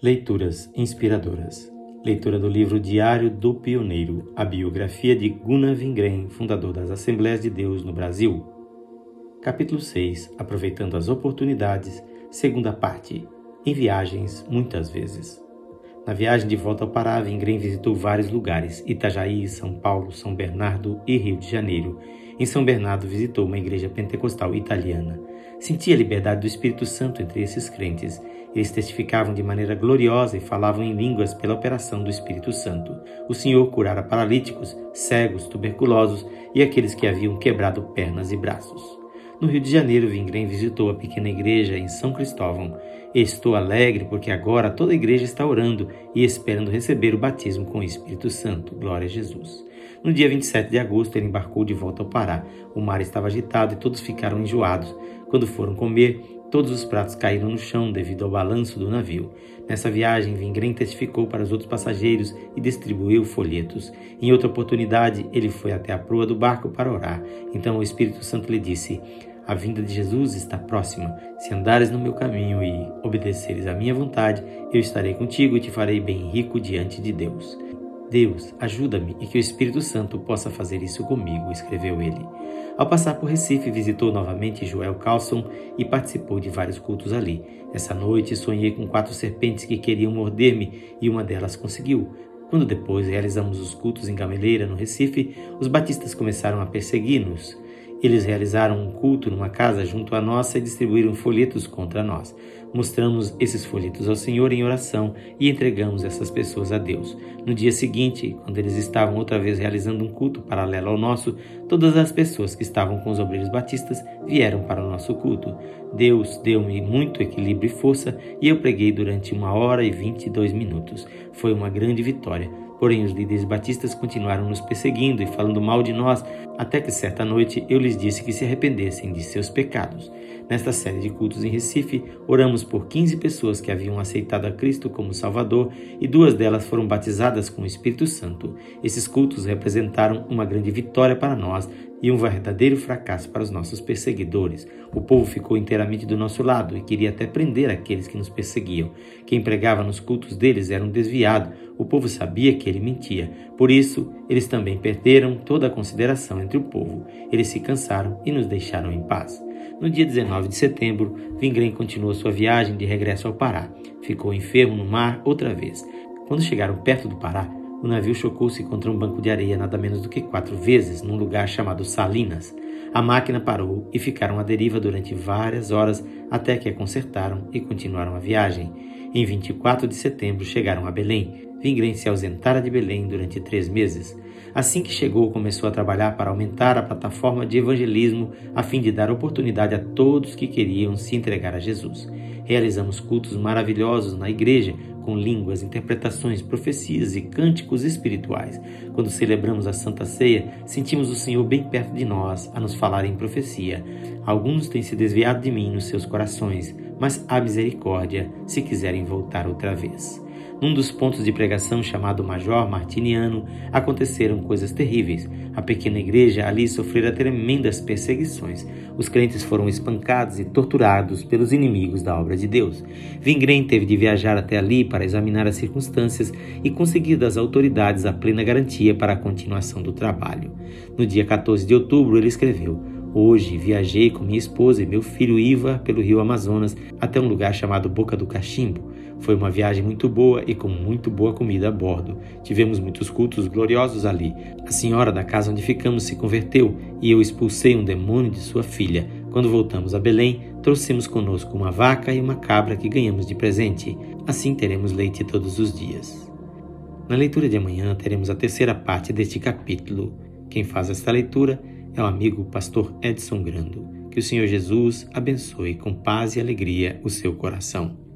Leituras inspiradoras. Leitura do livro Diário do Pioneiro, a biografia de Gunnar Wingren, fundador das Assembleias de Deus no Brasil. Capítulo 6. Aproveitando as oportunidades. Segunda parte. Em viagens, muitas vezes. Na viagem de volta ao Pará, Wingren visitou vários lugares: Itajaí, São Paulo, São Bernardo e Rio de Janeiro. Em São Bernardo, visitou uma igreja pentecostal italiana. Sentia a liberdade do Espírito Santo entre esses crentes eles testificavam de maneira gloriosa e falavam em línguas pela operação do Espírito Santo. O Senhor curara paralíticos, cegos, tuberculosos e aqueles que haviam quebrado pernas e braços. No Rio de Janeiro, Vingrem visitou a pequena igreja em São Cristóvão. Estou alegre porque agora toda a igreja está orando e esperando receber o batismo com o Espírito Santo. Glória a Jesus. No dia 27 de agosto, ele embarcou de volta ao Pará. O mar estava agitado e todos ficaram enjoados. Quando foram comer, Todos os pratos caíram no chão devido ao balanço do navio. Nessa viagem, Vingren testificou para os outros passageiros e distribuiu folhetos. Em outra oportunidade, ele foi até a proa do barco para orar. Então o Espírito Santo lhe disse: A vinda de Jesus está próxima. Se andares no meu caminho e obedeceres à minha vontade, eu estarei contigo e te farei bem rico diante de Deus. Deus, ajuda-me e que o Espírito Santo possa fazer isso comigo, escreveu ele. Ao passar por Recife, visitou novamente Joel Carlson e participou de vários cultos ali. Essa noite sonhei com quatro serpentes que queriam morder-me e uma delas conseguiu. Quando depois realizamos os cultos em Gameleira, no Recife, os batistas começaram a persegui-nos. Eles realizaram um culto numa casa junto à nossa e distribuíram folhetos contra nós. Mostramos esses folhetos ao Senhor em oração e entregamos essas pessoas a Deus. No dia seguinte, quando eles estavam outra vez realizando um culto paralelo ao nosso, todas as pessoas que estavam com os obreiros batistas vieram para o nosso culto. Deus deu-me muito equilíbrio e força e eu preguei durante uma hora e vinte e dois minutos. Foi uma grande vitória. Porém, os líderes batistas continuaram nos perseguindo e falando mal de nós, até que certa noite eu lhes disse que se arrependessem de seus pecados. Nesta série de cultos em Recife, oramos por 15 pessoas que haviam aceitado a Cristo como Salvador e duas delas foram batizadas com o Espírito Santo. Esses cultos representaram uma grande vitória para nós e um verdadeiro fracasso para os nossos perseguidores. O povo ficou inteiramente do nosso lado e queria até prender aqueles que nos perseguiam. Quem pregava nos cultos deles era um desviado. O povo sabia que ele mentia. Por isso, eles também perderam toda a consideração entre o povo. Eles se cansaram e nos deixaram em paz. No dia 19 de setembro, Vingrem continuou sua viagem de regresso ao Pará. Ficou enfermo no mar outra vez. Quando chegaram perto do Pará, o navio chocou-se contra um banco de areia nada menos do que quatro vezes, num lugar chamado Salinas. A máquina parou e ficaram à deriva durante várias horas até que a consertaram e continuaram a viagem. Em 24 de setembro chegaram a Belém. Vingren se ausentara de Belém durante três meses. Assim que chegou, começou a trabalhar para aumentar a plataforma de evangelismo a fim de dar oportunidade a todos que queriam se entregar a Jesus. Realizamos cultos maravilhosos na igreja, com línguas, interpretações, profecias e cânticos espirituais. Quando celebramos a Santa Ceia, sentimos o Senhor bem perto de nós a nos falar em profecia. Alguns têm se desviado de mim nos seus corações, mas há misericórdia se quiserem voltar outra vez. Num dos pontos de pregação chamado Major Martiniano, aconteceram coisas terríveis. A pequena igreja ali sofrera tremendas perseguições. Os crentes foram espancados e torturados pelos inimigos da obra de Deus. Vingren teve de viajar até ali para examinar as circunstâncias e conseguir das autoridades a plena garantia para a continuação do trabalho. No dia 14 de outubro, ele escreveu: Hoje viajei com minha esposa e meu filho Iva pelo rio Amazonas até um lugar chamado Boca do Cachimbo. Foi uma viagem muito boa e com muito boa comida a bordo. Tivemos muitos cultos gloriosos ali. A senhora da casa onde ficamos se converteu e eu expulsei um demônio de sua filha. Quando voltamos a Belém, trouxemos conosco uma vaca e uma cabra que ganhamos de presente. Assim teremos leite todos os dias. Na leitura de amanhã teremos a terceira parte deste capítulo. Quem faz esta leitura o amigo pastor Edson Grando. Que o Senhor Jesus abençoe com paz e alegria o seu coração.